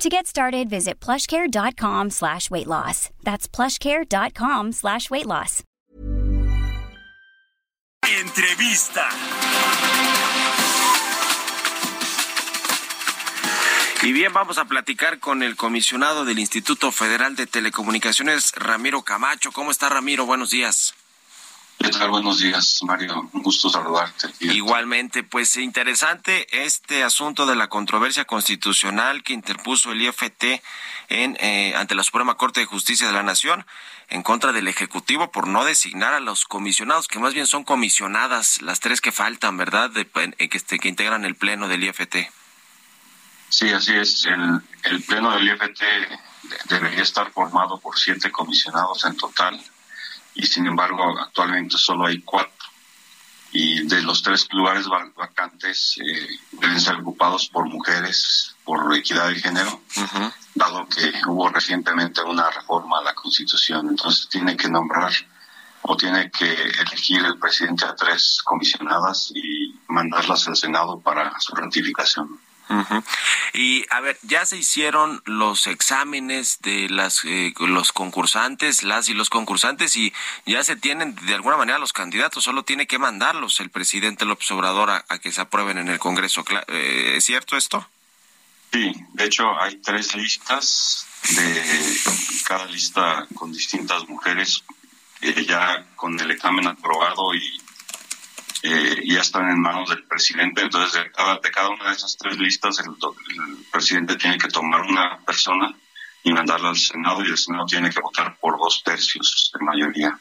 To get started, visit plushcare.com slash weight loss. That's plushcare.com slash weight loss. Entrevista. Y bien, vamos a platicar con el comisionado del Instituto Federal de Telecomunicaciones, Ramiro Camacho. ¿Cómo está, Ramiro? Buenos días. ¿Qué tal? Buenos días, Mario. Un gusto saludarte. Igualmente, pues interesante este asunto de la controversia constitucional que interpuso el IFT en, eh, ante la Suprema Corte de Justicia de la Nación en contra del Ejecutivo por no designar a los comisionados, que más bien son comisionadas las tres que faltan, ¿verdad?, de, que, este, que integran el Pleno del IFT. Sí, así es. El, el Pleno del IFT debería estar formado por siete comisionados en total y sin embargo actualmente solo hay cuatro. Y de los tres lugares vacantes eh, deben ser ocupados por mujeres por equidad de género, dado que hubo recientemente una reforma a la Constitución. Entonces tiene que nombrar o tiene que elegir el presidente a tres comisionadas y mandarlas al Senado para su ratificación. Y a ver, ya se hicieron los exámenes de las eh, los concursantes, las y los concursantes y ya se tienen de alguna manera los candidatos, solo tiene que mandarlos el presidente López Obrador a, que se aprueben en el Congreso. Eh, ¿Es cierto esto? Sí, de hecho hay tres listas de cada lista con distintas mujeres eh, ya con el examen aprobado y eh, ya están en manos del presidente. Entonces, de cada, de cada una de esas tres listas, el, presidente tiene que tomar una persona y mandarla al Senado y el Senado tiene que votar por dos tercios de mayoría.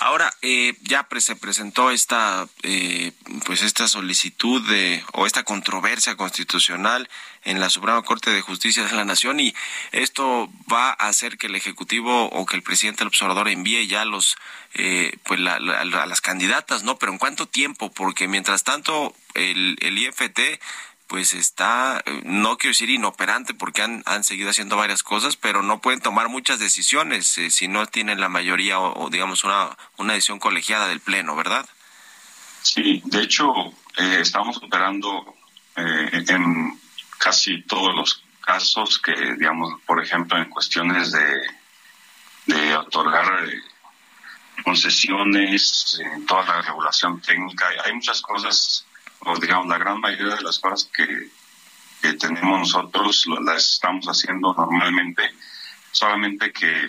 Ahora, eh, ya se presentó esta, eh, pues esta solicitud de, o esta controversia constitucional en la Suprema Corte de Justicia de la Nación y esto va a hacer que el Ejecutivo o que el presidente del observador envíe ya los, eh, pues a las candidatas, ¿no? Pero ¿en cuánto tiempo? Porque mientras tanto el, el IFT pues está, no quiero decir inoperante porque han, han seguido haciendo varias cosas, pero no pueden tomar muchas decisiones eh, si no tienen la mayoría o, digamos una, una decisión colegiada del Pleno, ¿verdad? Sí, de hecho eh, estamos operando eh, en casi todos los casos que, digamos, por ejemplo, en cuestiones de, de otorgar concesiones, en toda la regulación técnica, hay muchas cosas o digamos la gran mayoría de las cosas que, tenemos nosotros las estamos haciendo normalmente, solamente que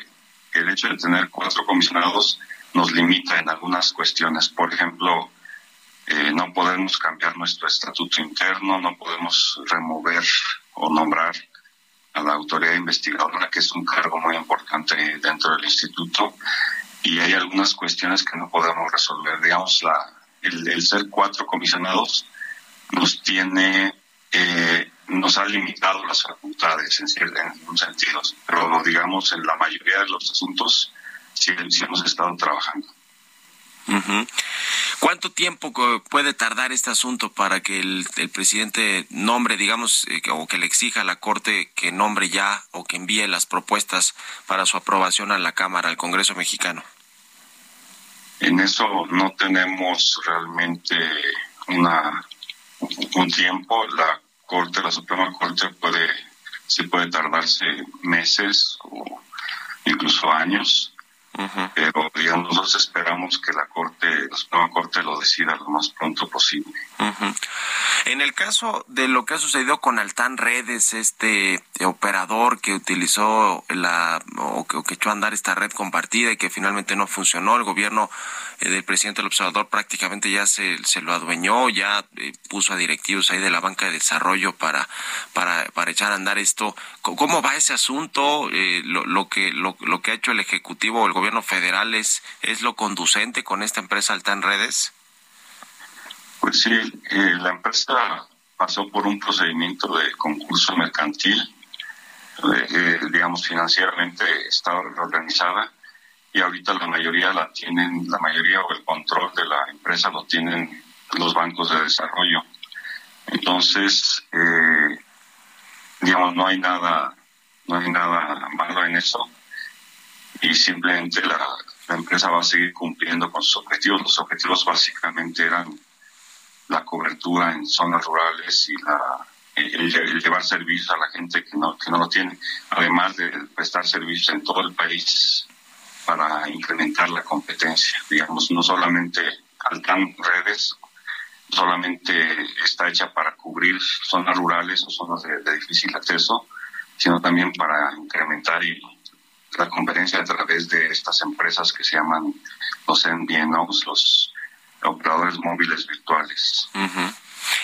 el hecho de tener cuatro comisionados nos limita en algunas cuestiones. Por ejemplo, eh, no podemos cambiar nuestro estatuto interno, no podemos remover o nombrar a la autoridad investigadora, que es un cargo muy importante dentro del instituto, y hay algunas cuestiones que no podemos resolver. Digamos, la, el, ser cuatro comisionados nos tiene, eh, nos ha limitado las facultades en, en algún sentido, pero digamos en la mayoría de los asuntos sí, hemos estado trabajando. ¿Cuánto tiempo puede tardar este asunto para que el, presidente nombre, digamos, eh, o que le exija a la Corte que nombre ya o que envíe las propuestas para su aprobación a la Cámara, al Congreso mexicano? En eso no tenemos realmente una un tiempo. La Corte, la Suprema Corte puede sí puede tardarse meses o incluso años pero digamos, nosotros esperamos que la Corte, la Suprema Corte lo decida lo más pronto posible. En el caso de lo que ha sucedido con Altán Redes, este operador que utilizó la o que, echó a andar esta red compartida y que finalmente no funcionó, el gobierno eh, del presidente del observador prácticamente ya se, se lo adueñó, ya eh, puso a directivos ahí de la banca de desarrollo para, para, para echar a andar esto. ¿Cómo va ese asunto? Eh, lo, lo, que, lo, lo que ha hecho el Ejecutivo o el gobierno gobierno federal es, lo conducente con esta empresa Altan Redes? Pues sí, eh, la empresa pasó por un procedimiento de concurso mercantil, eh, digamos financieramente estaba organizada y ahorita la mayoría la tienen, la mayoría o el control de la empresa lo tienen los bancos de desarrollo. Entonces, eh, digamos, no hay nada, no hay nada malo en eso y simplemente la, la empresa va a seguir cumpliendo con sus objetivos. Los objetivos básicamente eran la cobertura en zonas rurales y la, el, llevar servicios a la gente que no, que no lo tiene, además de prestar servicios en todo el país para incrementar la competencia. Digamos, no solamente Altan Redes solamente está hecha para cubrir zonas rurales o zonas de, difícil acceso, sino también para incrementar y la competencia a través de estas empresas que se llaman los MVNOs, los operadores móviles virtuales.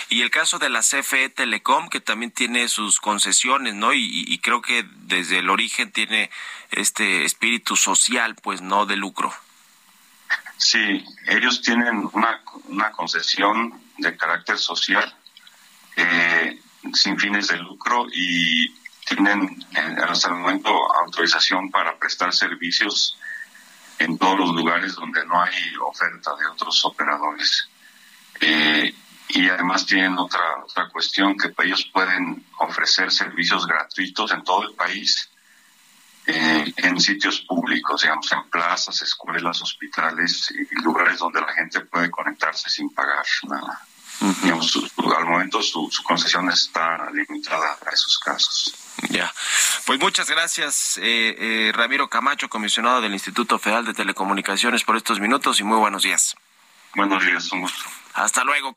Y el caso de la CFE Telecom, que también tiene sus concesiones, ¿no? Y, creo que desde el origen tiene este espíritu social, pues no de lucro. Sí, ellos tienen una, una concesión de carácter social eh, sin fines de lucro y tienen eh, hasta el momento autorización para prestar servicios en todos los lugares donde no hay oferta de otros operadores. Eh, y además tienen otra, otra cuestión que ellos pueden ofrecer servicios gratuitos en todo el país, eh, en sitios públicos, digamos, en plazas, escuelas, hospitales y lugares donde la gente puede conectarse sin pagar nada. Al momento su, su concesión está limitada a esos casos. Ya. Pues muchas gracias, eh, eh, Ramiro Camacho, comisionado del Instituto Federal de Telecomunicaciones, por estos minutos y muy buenos días. Buenos días, un gusto. Hasta luego.